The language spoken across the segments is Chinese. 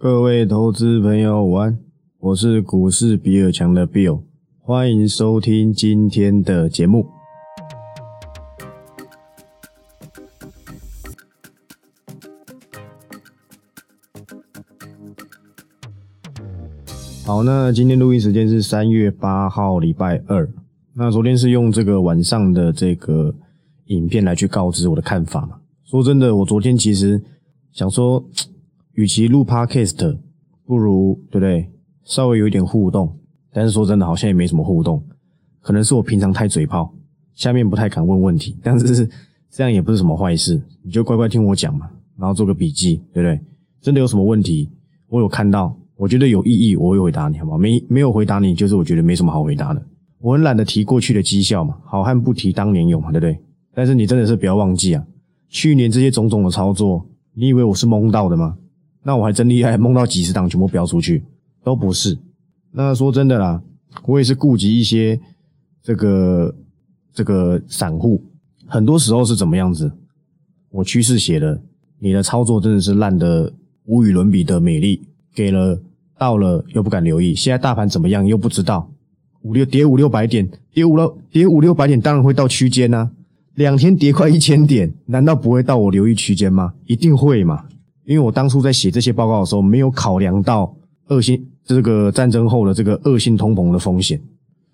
各位投资朋友，午安！我是股市比尔强的 Bill，欢迎收听今天的节目。好，那今天录音时间是三月八号，礼拜二。那昨天是用这个晚上的这个影片来去告知我的看法嘛？说真的，我昨天其实想说。与其录 podcast，不如对不对？稍微有一点互动，但是说真的，好像也没什么互动。可能是我平常太嘴炮，下面不太敢问问题。但是这样也不是什么坏事，你就乖乖听我讲嘛，然后做个笔记，对不对？真的有什么问题，我有看到，我觉得有意义，我会回答你，好吗？没没有回答你，就是我觉得没什么好回答的。我很懒得提过去的绩效嘛，好汉不提当年勇嘛，对不对？但是你真的是不要忘记啊，去年这些种种的操作，你以为我是蒙到的吗？那我还真厉害，梦到几十档全部飙出去，都不是。那说真的啦，我也是顾及一些这个这个散户，很多时候是怎么样子？我趋势写的，你的操作真的是烂的无与伦比的美丽，给了到了又不敢留意，现在大盘怎么样又不知道，五六跌五六百点，跌五六跌五六百点，当然会到区间呐。两天跌快一千点，难道不会到我留意区间吗？一定会嘛。因为我当初在写这些报告的时候，没有考量到恶性这个战争后的这个恶性通膨的风险，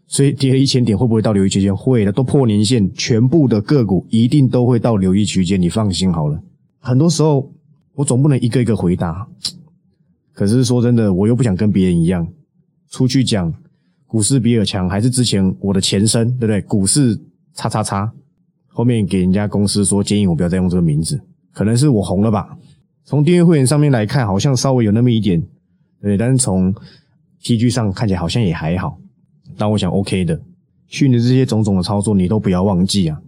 所以跌了一千点会不会到留意区间？会的，都破年线，全部的个股一定都会到留意区间，你放心好了。很多时候我总不能一个一个回答，可是说真的，我又不想跟别人一样出去讲股市比尔强，还是之前我的前身，对不对？股市叉叉叉，后面给人家公司说建议我不要再用这个名字，可能是我红了吧。从订阅会员上面来看，好像稍微有那么一点，对，但是从 T G 上看起来好像也还好。但我想 OK 的，去年这些种种的操作，你都不要忘记啊，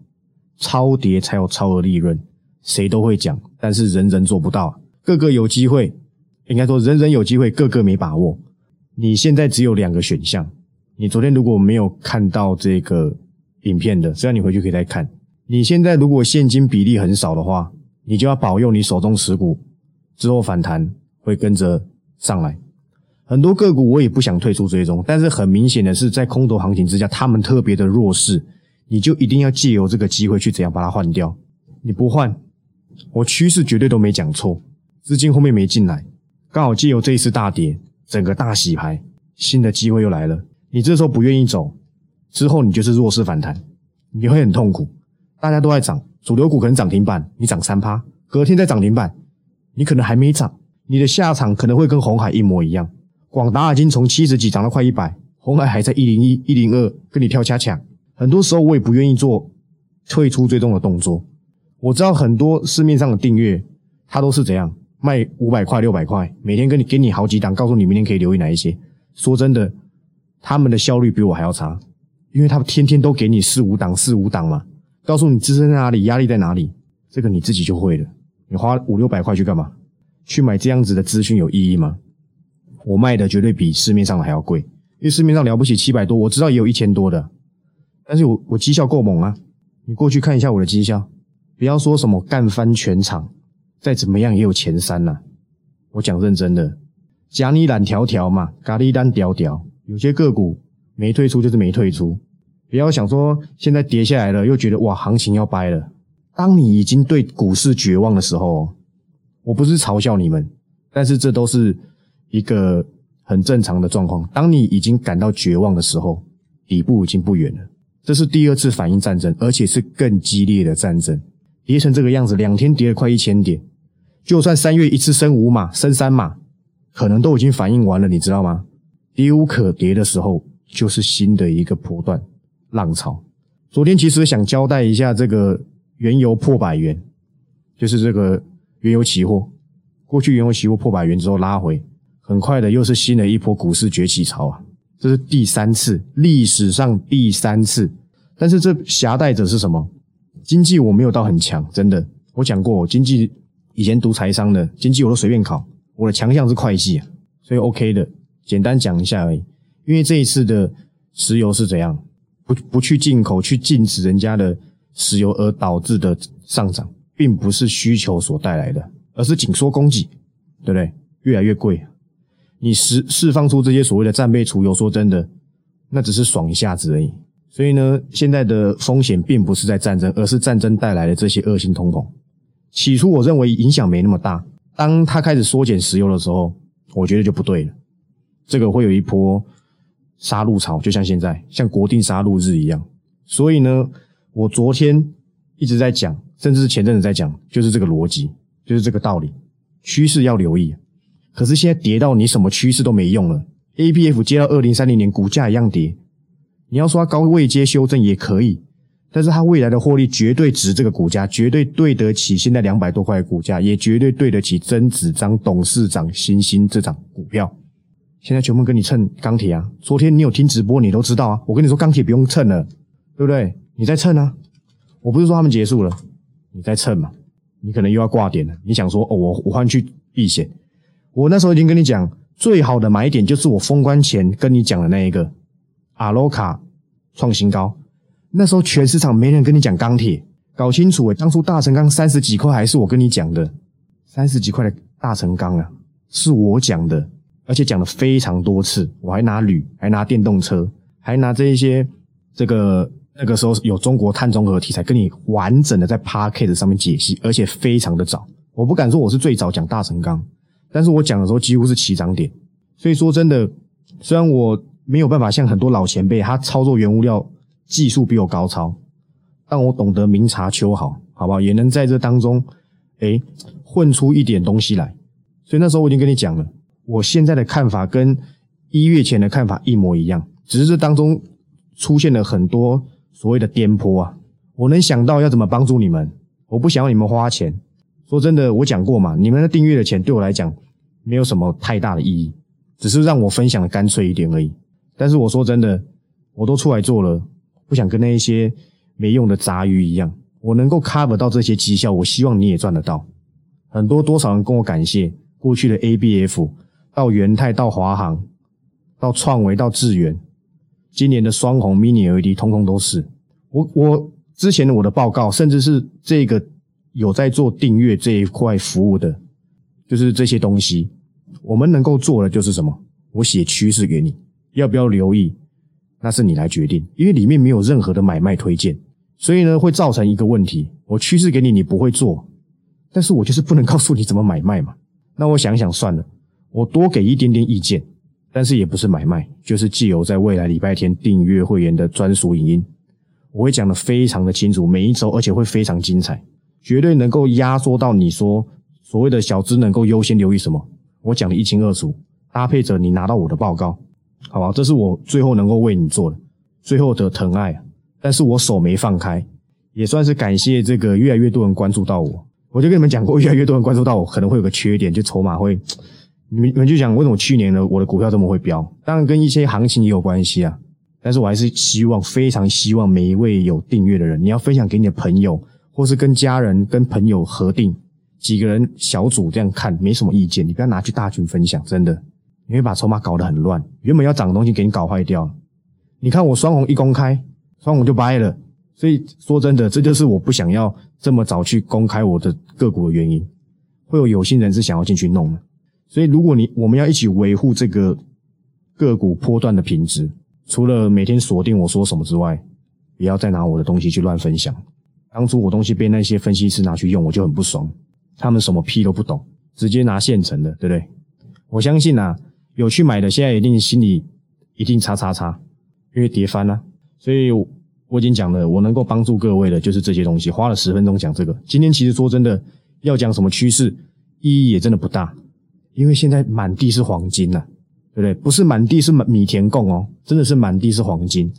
超跌才有超额利润，谁都会讲，但是人人做不到，个个有机会，应该说人人有机会，个个没把握。你现在只有两个选项，你昨天如果没有看到这个影片的，只要你回去可以再看。你现在如果现金比例很少的话，你就要保佑你手中持股之后反弹会跟着上来。很多个股我也不想退出追踪，但是很明显的是，在空头行情之下，他们特别的弱势，你就一定要借由这个机会去怎样把它换掉。你不换，我趋势绝对都没讲错，资金后面没进来，刚好借由这一次大跌，整个大洗牌，新的机会又来了。你这时候不愿意走，之后你就是弱势反弹，你会很痛苦。大家都在涨。主流股可能涨停板，你涨三趴，隔天再涨停板，你可能还没涨，你的下场可能会跟红海一模一样。广达已经从七十几涨到快一百，红海还在一零一、一零二跟你跳恰恰。很多时候我也不愿意做退出追踪的动作。我知道很多市面上的订阅，它都是怎样卖五百块、六百块，每天跟你给你好几档，告诉你明天可以留意哪一些。说真的，他们的效率比我还要差，因为他们天天都给你四五档、四五档嘛。告诉你支撑在哪里，压力在哪里，这个你自己就会了。你花五六百块去干嘛？去买这样子的资讯有意义吗？我卖的绝对比市面上的还要贵，因为市面上了不起七百多，我知道也有一千多的，但是我我绩效够猛啊！你过去看一下我的绩效，不要说什么干翻全场，再怎么样也有前三呐。我讲认真的，假你懒条条嘛，咖喱单屌屌，有些个股没退出就是没退出。不要想说现在跌下来了，又觉得哇行情要掰了。当你已经对股市绝望的时候，我不是嘲笑你们，但是这都是一个很正常的状况。当你已经感到绝望的时候，底部已经不远了。这是第二次反应战争，而且是更激烈的战争。跌成这个样子，两天跌了快一千点，就算三月一次升五码、升三码，可能都已经反应完了，你知道吗？跌无可跌的时候，就是新的一个波段。浪潮，昨天其实想交代一下这个原油破百元，就是这个原油期货，过去原油期货破百元之后拉回，很快的又是新的一波股市崛起潮啊，这是第三次，历史上第三次。但是这携带者是什么？经济我没有到很强，真的，我讲过，我经济以前读财商的经济我都随便考，我的强项是会计啊，所以 OK 的，简单讲一下而已。因为这一次的石油是怎样？不不去进口，去禁止人家的石油而导致的上涨，并不是需求所带来的，而是紧缩供给，对不对？越来越贵。你释释放出这些所谓的战备储油，说真的，那只是爽一下子而已。所以呢，现在的风险并不是在战争，而是战争带来的这些恶性通膨。起初我认为影响没那么大，当他开始缩减石油的时候，我觉得就不对了。这个会有一波杀戮潮，就像现在像国定杀戮日一样。所以呢，我昨天一直在讲，甚至是前阵子在讲，就是这个逻辑，就是这个道理，趋势要留意。可是现在跌到你什么趋势都没用了，A P F 接到二零三零年股价一样跌。你要说它高位接修正也可以，但是它未来的获利绝对值这个股价，绝对对得起现在两百多块的股价，也绝对对得起曾子章董事长新兴这张股票。现在全部跟你蹭钢铁啊！昨天你有听直播，你都知道啊。我跟你说钢铁不用蹭了，对不对？你在蹭啊！我不是说他们结束了，你在蹭嘛？你可能又要挂点了。你想说哦，我我换去避险。我那时候已经跟你讲，最好的买点就是我封关前跟你讲的那一个，阿罗卡创新高。那时候全市场没人跟你讲钢铁，搞清楚诶，当初大成钢三十几块还是我跟你讲的，三十几块的大成钢啊，是我讲的，而且讲了非常多次。我还拿铝，还拿电动车，还拿这一些这个那个时候有中国碳中和题材，跟你完整的在 p a r k e t 上面解析，而且非常的早。我不敢说我是最早讲大成钢。但是我讲的时候几乎是起涨点，所以说真的，虽然我没有办法像很多老前辈，他操作原物料技术比我高超，但我懂得明察秋毫，好不好？也能在这当中，哎，混出一点东西来。所以那时候我已经跟你讲了，我现在的看法跟一月前的看法一模一样，只是这当中出现了很多所谓的颠簸啊。我能想到要怎么帮助你们，我不想要你们花钱。说真的，我讲过嘛，你们的订阅的钱对我来讲没有什么太大的意义，只是让我分享的干脆一点而已。但是我说真的，我都出来做了，不想跟那一些没用的杂鱼一样。我能够 cover 到这些绩效，我希望你也赚得到。很多多少人跟我感谢过去的 ABF 到元泰到华航到创维到智源，今年的双红 Mini LED 通通都是我我之前的我的报告，甚至是这个。有在做订阅这一块服务的，就是这些东西，我们能够做的就是什么？我写趋势给你，要不要留意？那是你来决定，因为里面没有任何的买卖推荐，所以呢会造成一个问题：我趋势给你，你不会做，但是我就是不能告诉你怎么买卖嘛。那我想想算了，我多给一点点意见，但是也不是买卖，就是既有在未来礼拜天订阅会员的专属影音，我会讲的非常的清楚，每一周而且会非常精彩。绝对能够压缩到你说所谓的小资能够优先留意什么，我讲的一清二楚，搭配着你拿到我的报告，好吧，这是我最后能够为你做的最后的疼爱，但是我手没放开，也算是感谢这个越来越多人关注到我。我就跟你们讲过，越来越多人关注到我，可能会有个缺点，就筹码会，你们你们就讲为什么去年的我的股票这么会飙？当然跟一些行情也有关系啊，但是我还是希望，非常希望每一位有订阅的人，你要分享给你的朋友。或是跟家人、跟朋友核定，几个人小组这样看没什么意见，你不要拿去大群分享，真的你会把筹码搞得很乱，原本要涨的东西给你搞坏掉。你看我双红一公开，双红就掰了，所以说真的，这就是我不想要这么早去公开我的个股的原因，会有有心人是想要进去弄的。所以如果你我们要一起维护这个个股波段的品质，除了每天锁定我说什么之外，不要再拿我的东西去乱分享。当初我东西被那些分析师拿去用，我就很不爽。他们什么屁都不懂，直接拿现成的，对不对？我相信啊，有去买的，现在一定心里一定叉叉叉，因为跌翻了。所以我已经讲了，我能够帮助各位的，就是这些东西。花了十分钟讲这个。今天其实说真的，要讲什么趋势，意义也真的不大，因为现在满地是黄金呐，对不对？不是满地是米田共哦，真的是满地是黄金。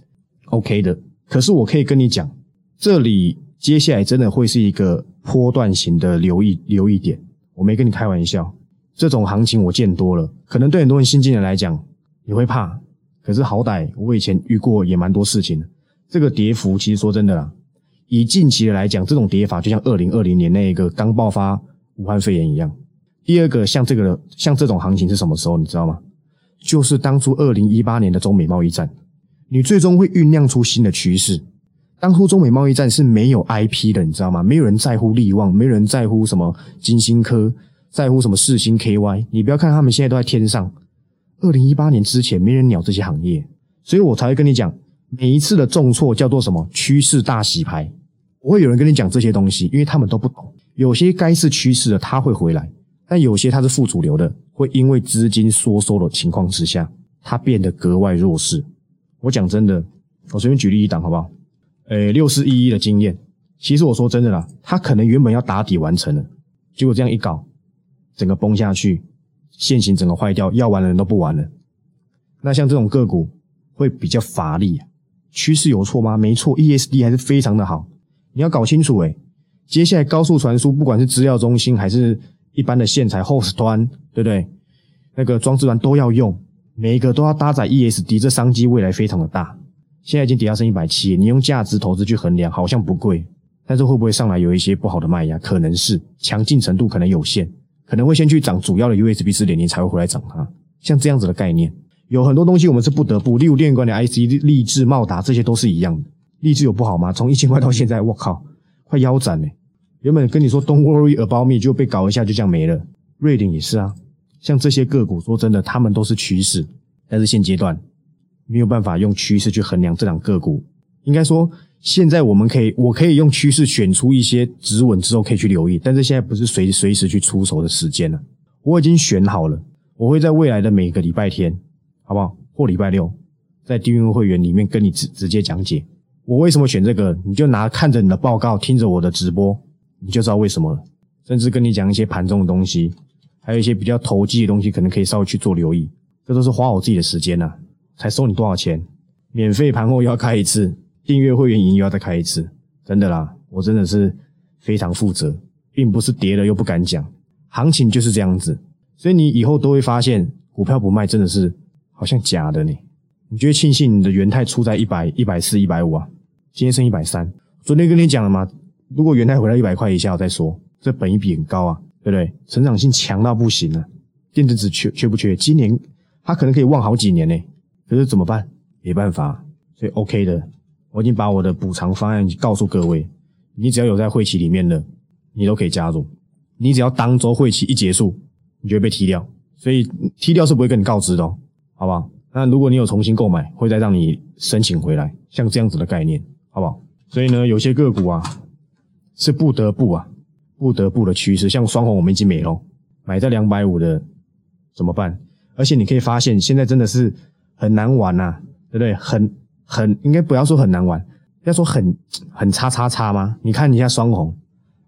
OK 的。可是我可以跟你讲，这里。接下来真的会是一个波段型的留意留意点，我没跟你开玩笑，这种行情我见多了，可能对很多人新进人来讲你会怕，可是好歹我以前遇过也蛮多事情。这个跌幅其实说真的啦，以近期的来讲，这种跌法就像二零二零年那一个刚爆发武汉肺炎一样。第二个像这个像这种行情是什么时候你知道吗？就是当初二零一八年的中美贸易战，你最终会酝酿出新的趋势。当初中美贸易战是没有 IP 的，你知道吗？没有人在乎利旺，没有人在乎什么金星科，在乎什么四星 KY，你不要看他们现在都在天上。二零一八年之前，没人鸟这些行业，所以我才会跟你讲，每一次的重挫叫做什么趋势大洗牌。不会有人跟你讲这些东西，因为他们都不懂。有些该是趋势的，它会回来；但有些它是副主流的，会因为资金缩收的情况之下，它变得格外弱势。我讲真的，我随便举例一档好不好？诶，六四一一的经验，其实我说真的啦，它可能原本要打底完成了，结果这样一搞，整个崩下去，线型整个坏掉，要玩的人都不玩了。那像这种个股会比较乏力，趋势有错吗？没错，ESD 还是非常的好。你要搞清楚，诶接下来高速传输，不管是资料中心还是一般的线材 host 端，对不对？那个装置端都要用，每一个都要搭载 ESD，这商机未来非常的大。现在已经跌到剩一百七，你用价值投资去衡量，好像不贵，但是会不会上来有一些不好的卖压？可能是强劲程度可能有限，可能会先去涨主要的 USB 四点零，才会回来涨它。像这样子的概念，有很多东西我们是不得不，例如电管的 IC、立志、茂达，这些都是一样的。励志有不好吗？从一千块到现在，我靠，快腰斩了。原本跟你说 Don't worry about me，就被搞一下，就这样没了。瑞鼎也是啊，像这些个股，说真的，他们都是趋势，但是现阶段没有办法用趋势去衡量这两个股。应该说，现在我们可以，我可以用趋势选出一些止稳之后可以去留意，但是现在不是随随时去出手的时间了。我已经选好了，我会在未来的每个礼拜天，好不好？或礼拜六，在订阅会员里面跟你直直接讲解。我为什么选这个？你就拿看着你的报告，听着我的直播，你就知道为什么了。甚至跟你讲一些盘中的东西，还有一些比较投机的东西，可能可以稍微去做留意。这都是花我自己的时间呐，才收你多少钱？免费盘后又要开一次，订阅会员营又要再开一次，真的啦，我真的是非常负责，并不是跌了又不敢讲，行情就是这样子。所以你以后都会发现，股票不卖真的是好像假的呢。你觉得庆幸你的元泰出在一百、一百四、一百五啊？今天剩一百三，昨天跟你讲了吗，如果元泰回到一百块以下，我再说。这本益比很高啊，对不对？成长性强到不行了。电子纸缺缺不缺？今年它可能可以旺好几年呢。可是怎么办？没办法，所以 OK 的。我已经把我的补偿方案告诉各位，你只要有在会期里面的，你都可以加入。你只要当周会期一结束，你就会被踢掉。所以踢掉是不会跟你告知的，哦好不好？那如果你有重新购买，会再让你申请回来，像这样子的概念。好不好？所以呢，有些个股啊是不得不啊，不得不的趋势。像双红，我们已经没了，买在两百五的怎么办？而且你可以发现，现在真的是很难玩呐，对不对？很很应该不要说很难玩，要说很很叉叉叉吗？你看一下双红，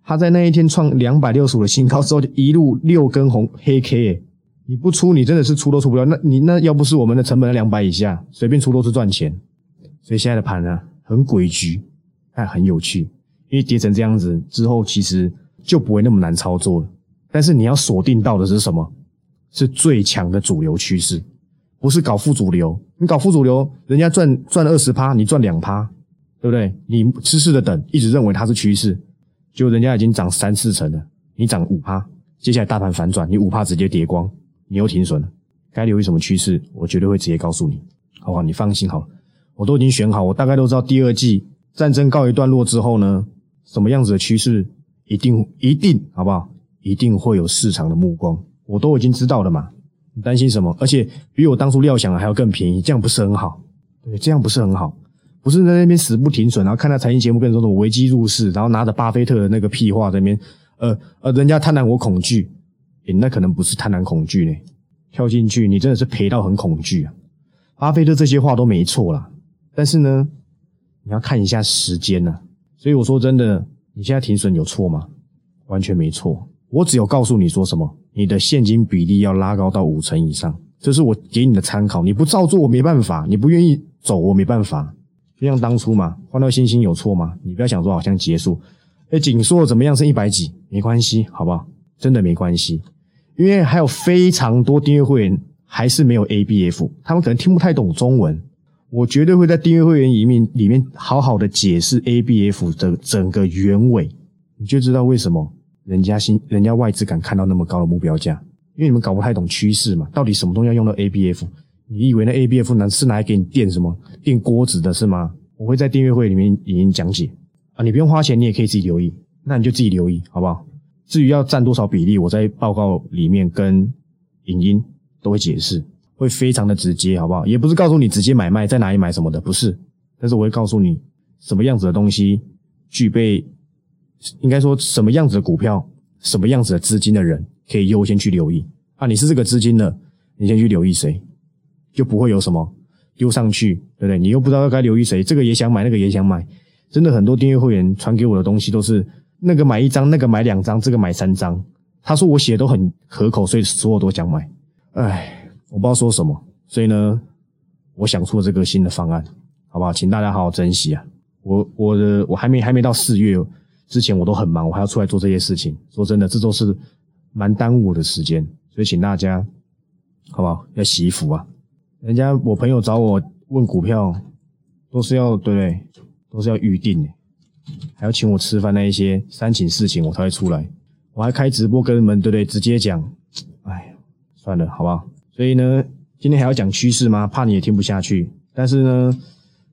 它在那一天创两百六十五的新高之后，一路六根红黑 K，你不出，你真的是出都出不了。那你那要不是我们的成本在两百以下，随便出都是赚钱。所以现在的盘呢？很诡谲，但很有趣，因为跌成这样子之后，其实就不会那么难操作了。但是你要锁定到的是什么？是最强的主流趋势，不是搞副主流。你搞副主流，人家赚赚二十趴，你赚两趴，对不对？你痴痴的等，一直认为它是趋势，就人家已经涨三四成了，你涨五趴，接下来大盘反转，你五趴直接跌光，你又停损了。该留意什么趋势？我绝对会直接告诉你，好不好？你放心好了。我都已经选好，我大概都知道第二季战争告一段落之后呢，什么样子的趋势一定一定好不好？一定会有市场的目光，我都已经知道了嘛。你担心什么？而且比我当初料想的还要更便宜，这样不是很好？对，这样不是很好？不是在那边死不停损，然后看到财经节目跟你说什么危机入市，然后拿着巴菲特的那个屁话在那边，呃呃，人家贪婪我恐惧，那可能不是贪婪恐惧呢，跳进去你真的是赔到很恐惧啊。巴菲特这些话都没错啦。但是呢，你要看一下时间呢。所以我说真的，你现在停损有错吗？完全没错。我只有告诉你说什么，你的现金比例要拉高到五成以上，这是我给你的参考。你不照做，我没办法；你不愿意走，我没办法。就像当初嘛，换到星星有错吗？你不要想说好像结束。哎，紧缩怎么样？剩一百几，没关系，好不好？真的没关系，因为还有非常多订阅会员还是没有 ABF，他们可能听不太懂中文。我绝对会在订阅会员里面里面好好的解释 ABF 的整个原委，你就知道为什么人家新人家外资敢看到那么高的目标价，因为你们搞不太懂趋势嘛，到底什么东西要用到 ABF？你以为那 ABF 能是拿来给你垫什么垫锅子的是吗？我会在订阅会里面已经讲解啊，你不用花钱，你也可以自己留意，那你就自己留意好不好？至于要占多少比例，我在报告里面跟影音都会解释，会非常的直接，好不好？也不是告诉你直接买卖在哪里买什么的，不是。但是我会告诉你什么样子的东西具备，应该说什么样子的股票，什么样子的资金的人可以优先去留意啊。你是这个资金的，你先去留意谁，就不会有什么丢上去，对不对？你又不知道该留意谁，这个也想买，那个也想买，真的很多订阅会员传给我的东西都是。那个买一张，那个买两张，这个买三张。他说我写的都很可口，所以所有都想买。哎，我不知道说什么，所以呢，我想出了这个新的方案，好不好？请大家好好珍惜啊！我我的我还没还没到四月之前，我都很忙，我还要出来做这些事情。说真的，这都是蛮耽误我的时间，所以请大家好不好？要洗衣服啊！人家我朋友找我问股票，都是要对不对？都是要预定的。还要请我吃饭那一些三请四请我才会出来，我还开直播跟你们对不对？直接讲，哎，算了，好不好？所以呢，今天还要讲趋势吗？怕你也听不下去。但是呢，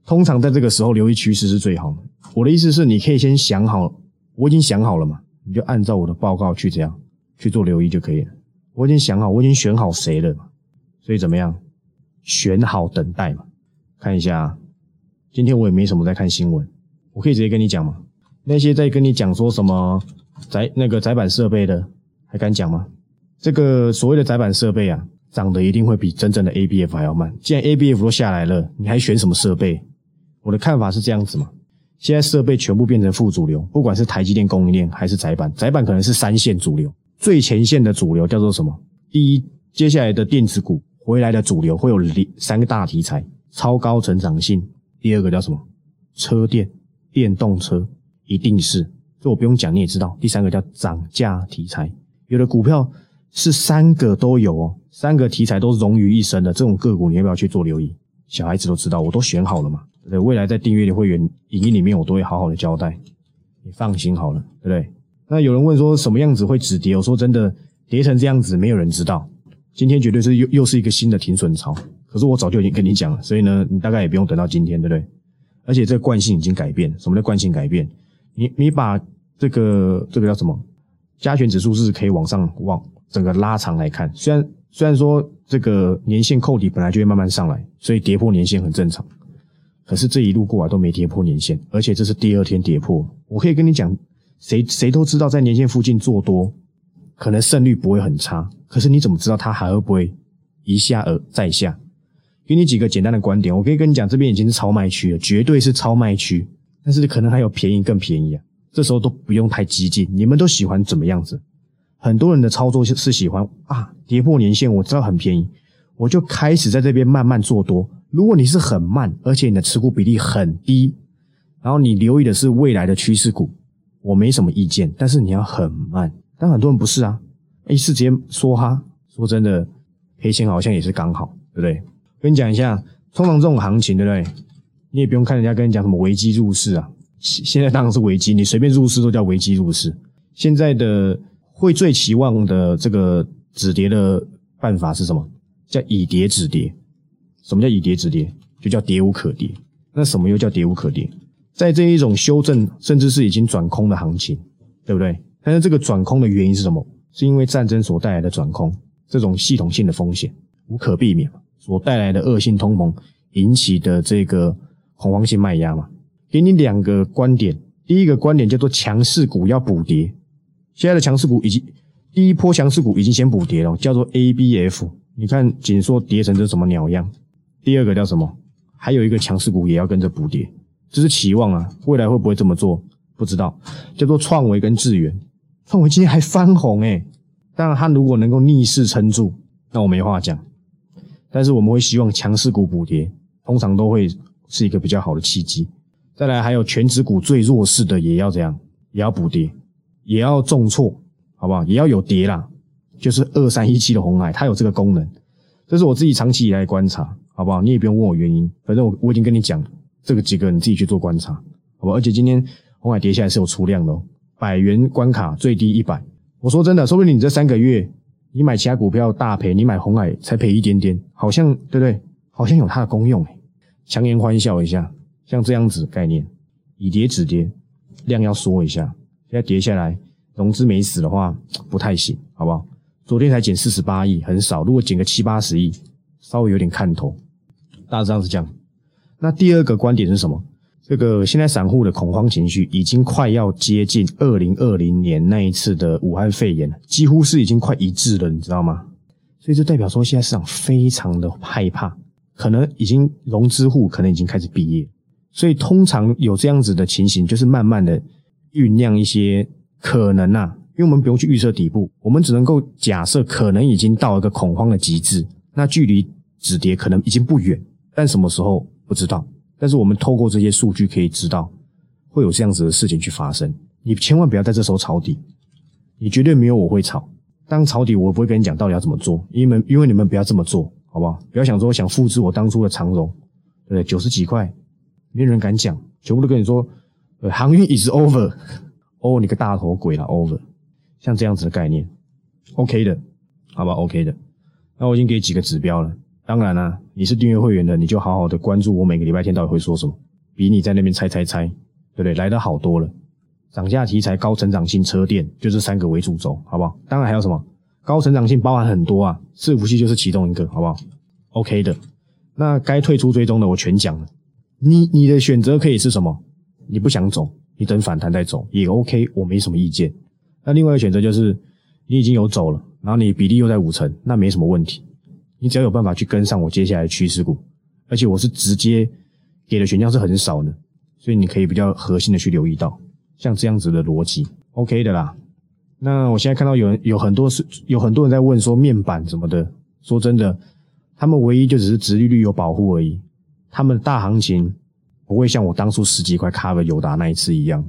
通常在这个时候留意趋势是最好的。我的意思是，你可以先想好，我已经想好了嘛，你就按照我的报告去这样去做留意就可以了。我已经想好，我已经选好谁了嘛，所以怎么样？选好等待嘛。看一下，今天我也没什么在看新闻。我可以直接跟你讲吗？那些在跟你讲说什么载那个载板设备的，还敢讲吗？这个所谓的载板设备啊，涨得一定会比真正的 ABF 还要慢。既然 ABF 都下来了，你还选什么设备？我的看法是这样子嘛。现在设备全部变成副主流，不管是台积电供应链还是载板，载板可能是三线主流，最前线的主流叫做什么？第一，接下来的电子股回来的主流会有三个大题材，超高成长性。第二个叫什么？车电。电动车一定是，这我不用讲你也知道。第三个叫涨价题材，有的股票是三个都有哦，三个题材都融于一身的这种个股，你要不要去做留意？小孩子都知道，我都选好了嘛，对？未来在订阅的会员影音里面，我都会好好的交代，你放心好了，对不对？那有人问说什么样子会止跌？我说真的，跌成这样子，没有人知道。今天绝对是又又是一个新的停损潮，可是我早就已经跟你讲了，所以呢，你大概也不用等到今天，对不对？而且这个惯性已经改变，什么叫惯性改变？你你把这个这个叫什么加权指数是可以往上往整个拉长来看，虽然虽然说这个年线扣底本来就会慢慢上来，所以跌破年线很正常，可是这一路过来都没跌破年线，而且这是第二天跌破。我可以跟你讲，谁谁都知道在年线附近做多，可能胜率不会很差，可是你怎么知道它还会不会一下而再下？给你几个简单的观点，我可以跟你讲，这边已经是超卖区了，绝对是超卖区。但是可能还有便宜更便宜啊，这时候都不用太激进。你们都喜欢怎么样子？很多人的操作是是喜欢啊，跌破年线，我知道很便宜，我就开始在这边慢慢做多。如果你是很慢，而且你的持股比例很低，然后你留意的是未来的趋势股，我没什么意见。但是你要很慢，但很多人不是啊，一次直接说哈，说真的，赔钱好像也是刚好，对不对？跟你讲一下，通常这种行情，对不对？你也不用看人家跟你讲什么危机入市啊。现现在当然是危机，你随便入市都叫危机入市。现在的会最期望的这个止跌的办法是什么？叫以跌止跌。什么叫以跌止跌？就叫跌无可跌。那什么又叫跌无可跌？在这一种修正甚至是已经转空的行情，对不对？但是这个转空的原因是什么？是因为战争所带来的转空，这种系统性的风险无可避免嘛？所带来的恶性通膨引起的这个恐慌性卖压嘛，给你两个观点。第一个观点叫做强势股要补跌，现在的强势股已经第一波强势股已经先补跌了，叫做 ABF。你看紧缩跌成这什么鸟样？第二个叫什么？还有一个强势股也要跟着补跌，这是期望啊。未来会不会这么做？不知道。叫做创维跟智源，创维今天还翻红诶，当然它如果能够逆势撑住，那我没话讲。但是我们会希望强势股补跌，通常都会是一个比较好的契机。再来，还有全指股最弱势的也要这样，也要补跌，也要重挫，好不好？也要有跌啦。就是二三一七的红海，它有这个功能，这是我自己长期以来观察，好不好？你也不用问我原因，反正我我已经跟你讲这个几个，你自己去做观察，好不好？而且今天红海跌下来是有出量的，百元关卡最低一百。我说真的，说不定你这三个月。你买其他股票大赔，你买红海才赔一点点，好像对不对？好像有它的功用诶，强颜欢笑一下，像这样子概念，以跌止跌，量要缩一下，现在跌下来，融资没死的话不太行，好不好？昨天才减四十八亿，很少。如果减个七八十亿，稍微有点看头。大致上是这样。那第二个观点是什么？这个现在散户的恐慌情绪已经快要接近二零二零年那一次的武汉肺炎了，几乎是已经快一致了，你知道吗？所以这代表说现在市场非常的害怕，可能已经融资户可能已经开始毕业，所以通常有这样子的情形，就是慢慢的酝酿一些可能啊，因为我们不用去预测底部，我们只能够假设可能已经到一个恐慌的极致，那距离止跌可能已经不远，但什么时候不知道。但是我们透过这些数据可以知道，会有这样子的事情去发生。你千万不要在这时候抄底，你绝对没有我会抄。当抄底，我不会跟你讲到底要怎么做，因为因为你们不要这么做，好不好？不要想说想复制我当初的长荣，对不对？九十几块，没人敢讲，全部都跟你说，航运 is over，哦，你个大头鬼了，over，像这样子的概念，OK 的，好吧，OK 的。那我已经给几个指标了。当然啦，你是订阅会员的，你就好好的关注我每个礼拜天到底会说什么，比你在那边猜猜猜，对不对？来的好多了。涨价题材、高成长性、车电，就这三个为主轴，好不好？当然还有什么？高成长性包含很多啊，伺服器就是其中一个，好不好？OK 的。那该退出追踪的我全讲了。你你的选择可以是什么？你不想走，你等反弹再走也 OK，我没什么意见。那另外一个选择就是你已经有走了，然后你比例又在五成，那没什么问题。你只要有办法去跟上我接下来的趋势股，而且我是直接给的选项是很少的，所以你可以比较核心的去留意到像这样子的逻辑，OK 的啦。那我现在看到有人有很多是有很多人在问说面板什么的，说真的，他们唯一就只是殖利率有保护而已，他们大行情不会像我当初十几块 cover 友达那一次一样，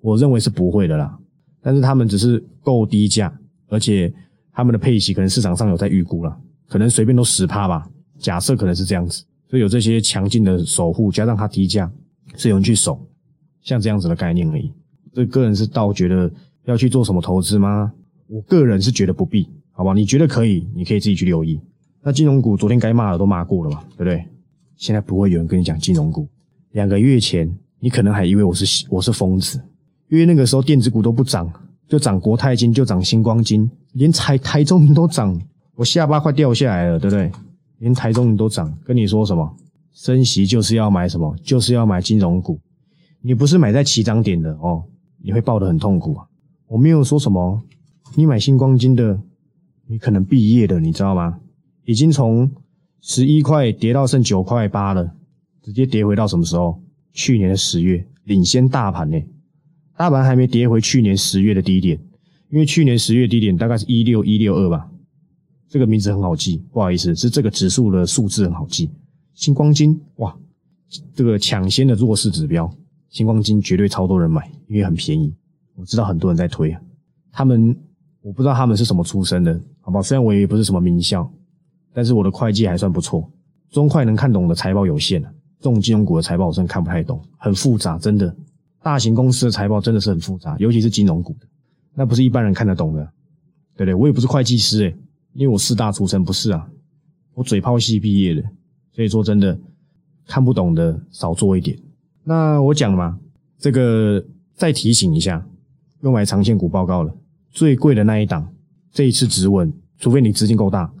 我认为是不会的啦。但是他们只是够低价，而且他们的配息可能市场上有在预估了。可能随便都十趴吧，假设可能是这样子，所以有这些强劲的守护，加上它低价，是有人去守，像这样子的概念而已。这个人是倒觉得要去做什么投资吗？我个人是觉得不必，好吧？你觉得可以，你可以自己去留意。那金融股昨天该骂的都骂过了嘛，对不对？现在不会有人跟你讲金融股。两个月前，你可能还以为我是我是疯子，因为那个时候电子股都不涨，就涨国泰金，就涨星光金，连台台中银都涨。我下巴快掉下来了，对不对？连台中你都涨，跟你说什么？升息就是要买什么？就是要买金融股。你不是买在起涨点的哦，你会抱得很痛苦啊！我没有说什么，你买星光金的，你可能毕业的，你知道吗？已经从十一块跌到剩九块八了，直接跌回到什么时候？去年的十月，领先大盘呢。大盘还没跌回去年十月的低点，因为去年十月低点大概是一六一六二吧。这个名字很好记，不好意思，是这个指数的数字很好记。星光金哇，这个抢先的弱势指标，星光金绝对超多人买，因为很便宜。我知道很多人在推啊，他们我不知道他们是什么出身的，好不好？虽然我也不是什么名校，但是我的会计还算不错，中快能看懂的财报有限。这种金融股的财报我真的看不太懂，很复杂，真的。大型公司的财报真的是很复杂，尤其是金融股的，那不是一般人看得懂的，对不对？我也不是会计师诶。因为我四大出身不是啊，我嘴炮系毕业的，所以说真的看不懂的少做一点。那我讲嘛，这个再提醒一下，用买长线股报告了，最贵的那一档，这一次止稳，除非你资金够大，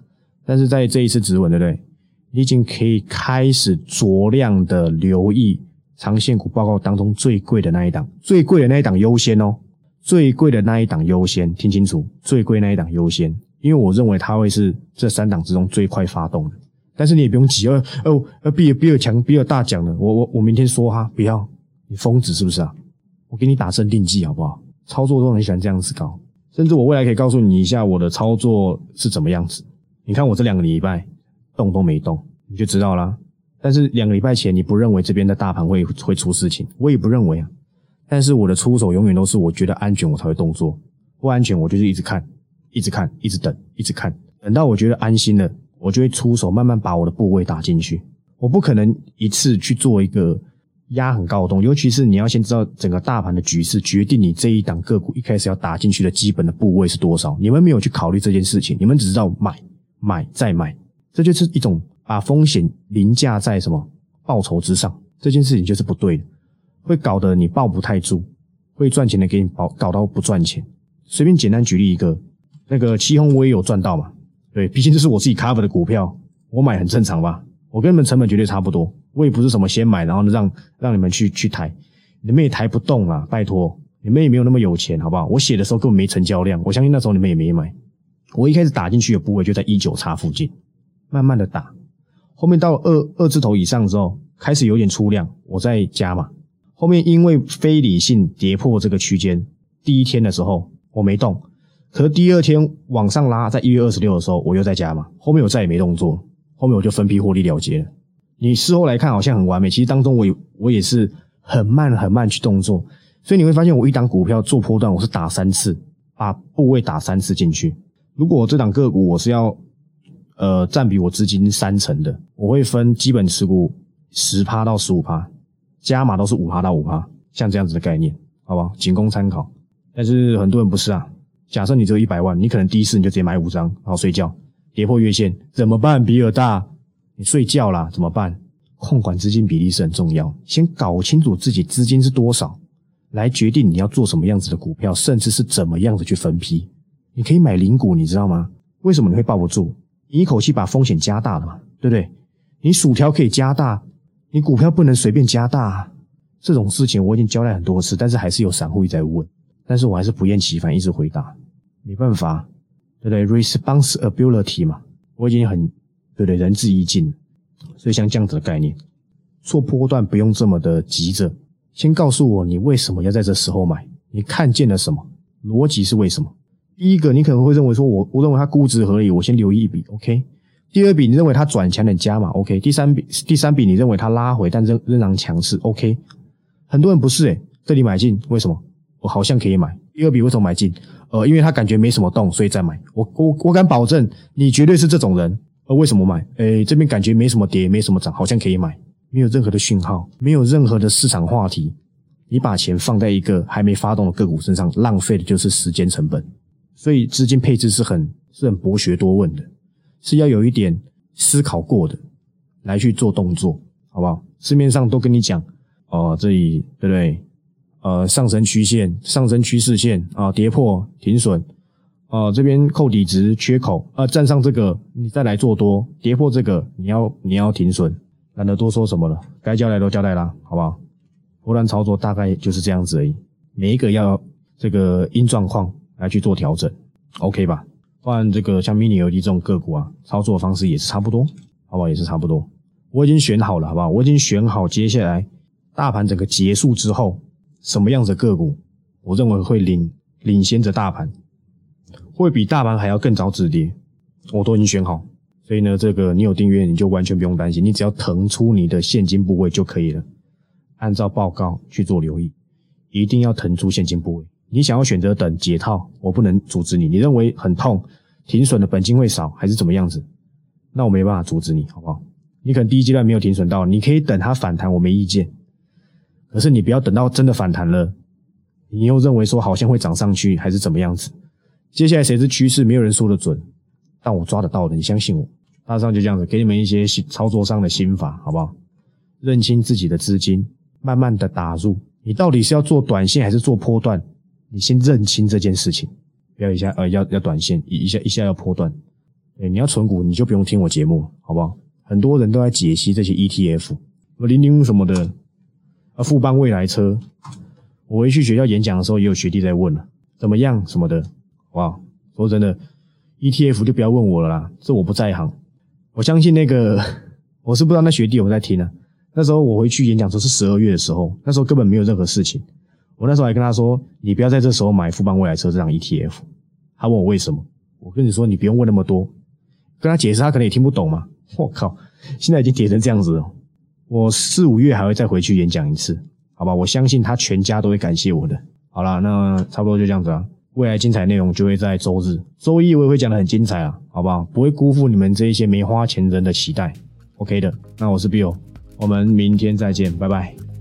但是在这一次止稳，对不对？你已经可以开始酌量的留意长线股报告当中最贵的那一档，最贵的那一档优先哦，最贵的那一档优先，听清楚，最贵那一档优先。因为我认为它会是这三档之中最快发动的，但是你也不用急哦哦，呃，比尔比尔强，比尔大奖了，我我我明天说哈，不要，你疯子是不是啊？我给你打镇定剂好不好？操作都很喜欢这样子搞，甚至我未来可以告诉你一下我的操作是怎么样子。你看我这两个礼拜动都没动，你就知道啦。但是两个礼拜前你不认为这边的大盘会会出事情，我也不认为啊。但是我的出手永远都是我觉得安全我才会动作，不安全我就是一直看。一直看，一直等，一直看，等到我觉得安心了，我就会出手，慢慢把我的部位打进去。我不可能一次去做一个压很高的动，尤其是你要先知道整个大盘的局势，决定你这一档个股一开始要打进去的基本的部位是多少。你们没有去考虑这件事情，你们只知道买买再买，这就是一种把风险凌驾在什么报酬之上，这件事情就是不对的，会搞得你抱不太住，会赚钱的给你搞搞到不赚钱。随便简单举例一个，那个七轰我也有赚到嘛？对，毕竟这是我自己 cover 的股票，我买很正常吧？我跟你们成本绝对差不多，我也不是什么先买然后让让你们去去抬，你们也抬不动啊！拜托，你们也没有那么有钱，好不好？我写的时候根本没成交量，我相信那时候你们也没买。我一开始打进去的部位就在一九叉附近，慢慢的打，后面到二二字头以上之后，开始有点出量，我再加嘛。后面因为非理性跌破这个区间，第一天的时候我没动，可是第二天往上拉，在一月二十六的时候我又在加嘛，后面我再也没动作。后面我就分批获利了结。你事后来看好像很完美，其实当中我我也是很慢很慢去动作，所以你会发现我一档股票做波段，我是打三次，把部位打三次进去。如果我这档个股我是要呃占比我资金三成的，我会分基本持股十趴到十五趴，加码都是五趴到五趴，像这样子的概念，好不好？仅供参考。但是很多人不是啊，假设你只有一百万，你可能第一次你就直接买五张，然后睡觉。跌破月线怎么办？比尔大，你睡觉啦？怎么办？控管资金比例是很重要，先搞清楚自己资金是多少，来决定你要做什么样子的股票，甚至是怎么样子去分批。你可以买零股，你知道吗？为什么你会抱不住？你一口气把风险加大了嘛，对不对？你薯条可以加大，你股票不能随便加大。这种事情我已经交代很多次，但是还是有散户一直在问，但是我还是不厌其烦一直回答，没办法。对不对？responsibility 嘛，我已经很对不对？仁至义尽，所以像这样子的概念，做波段不用这么的急着。先告诉我你为什么要在这时候买？你看见了什么？逻辑是为什么？第一个，你可能会认为说，我我认为它估值合理，我先留意一笔，OK。第二笔，你认为它转强的加码，OK。第三笔，第三笔，你认为它拉回，但仍仍然强势，OK。很多人不是诶，这里买进，为什么？我好像可以买。第二笔为什么买进？呃，因为他感觉没什么动，所以再买。我我我敢保证，你绝对是这种人。呃，为什么买？诶，这边感觉没什么跌，没什么涨，好像可以买。没有任何的讯号，没有任何的市场话题，你把钱放在一个还没发动的个股身上，浪费的就是时间成本。所以资金配置是很是很博学多问的，是要有一点思考过的来去做动作，好不好？市面上都跟你讲，哦，这里对不对？呃，上升曲线、上升趋势线啊，跌破停损啊，这边扣底值缺口啊，站上这个你再来做多，跌破这个你要你要停损，懒得多说什么了，该交代都交代啦，好不好？波段操作大概就是这样子而已，每一个要这个因状况来去做调整，OK 吧？不然这个像 mini LED 这种个股啊，操作方式也是差不多，好不好？也是差不多，我已经选好了，好不好？我已经选好接下来大盘整个结束之后。什么样子的个股，我认为会领领先着大盘，会比大盘还要更早止跌，我都已经选好。所以呢，这个你有订阅，你就完全不用担心，你只要腾出你的现金部位就可以了。按照报告去做留意，一定要腾出现金部位。你想要选择等解套，我不能阻止你。你认为很痛，停损的本金会少，还是怎么样子？那我没办法阻止你，好不好？你可能第一阶段没有停损到，你可以等它反弹，我没意见。可是你不要等到真的反弹了，你又认为说好像会涨上去，还是怎么样子？接下来谁是趋势，没有人说得准，但我抓得到的，你相信我。大上就这样子，给你们一些操作上的心法，好不好？认清自己的资金，慢慢的打入。你到底是要做短线还是做波段？你先认清这件事情，不要一下呃要要短线，一下一下要波段。对，你要存股，你就不用听我节目，好不好？很多人都在解析这些 ETF，我零零什么的。啊，富邦未来车，我回去学校演讲的时候，也有学弟在问了，怎么样什么的。哇，说真的，ETF 就不要问我了啦，这我不在行。我相信那个，我是不知道那学弟有没有在听啊。那时候我回去演讲时候是十二月的时候，那时候根本没有任何事情。我那时候还跟他说，你不要在这时候买富邦未来车这张 ETF。他问我为什么，我跟你说，你不用问那么多，跟他解释，他可能也听不懂嘛。我靠，现在已经跌成这样子了。我四五月还会再回去演讲一次，好吧？我相信他全家都会感谢我的。好了，那差不多就这样子啊。未来精彩内容就会在周日、周一我也会讲的很精彩啊，好不好？不会辜负你们这一些没花钱人的期待。OK 的，那我是 Bill，我们明天再见，拜拜。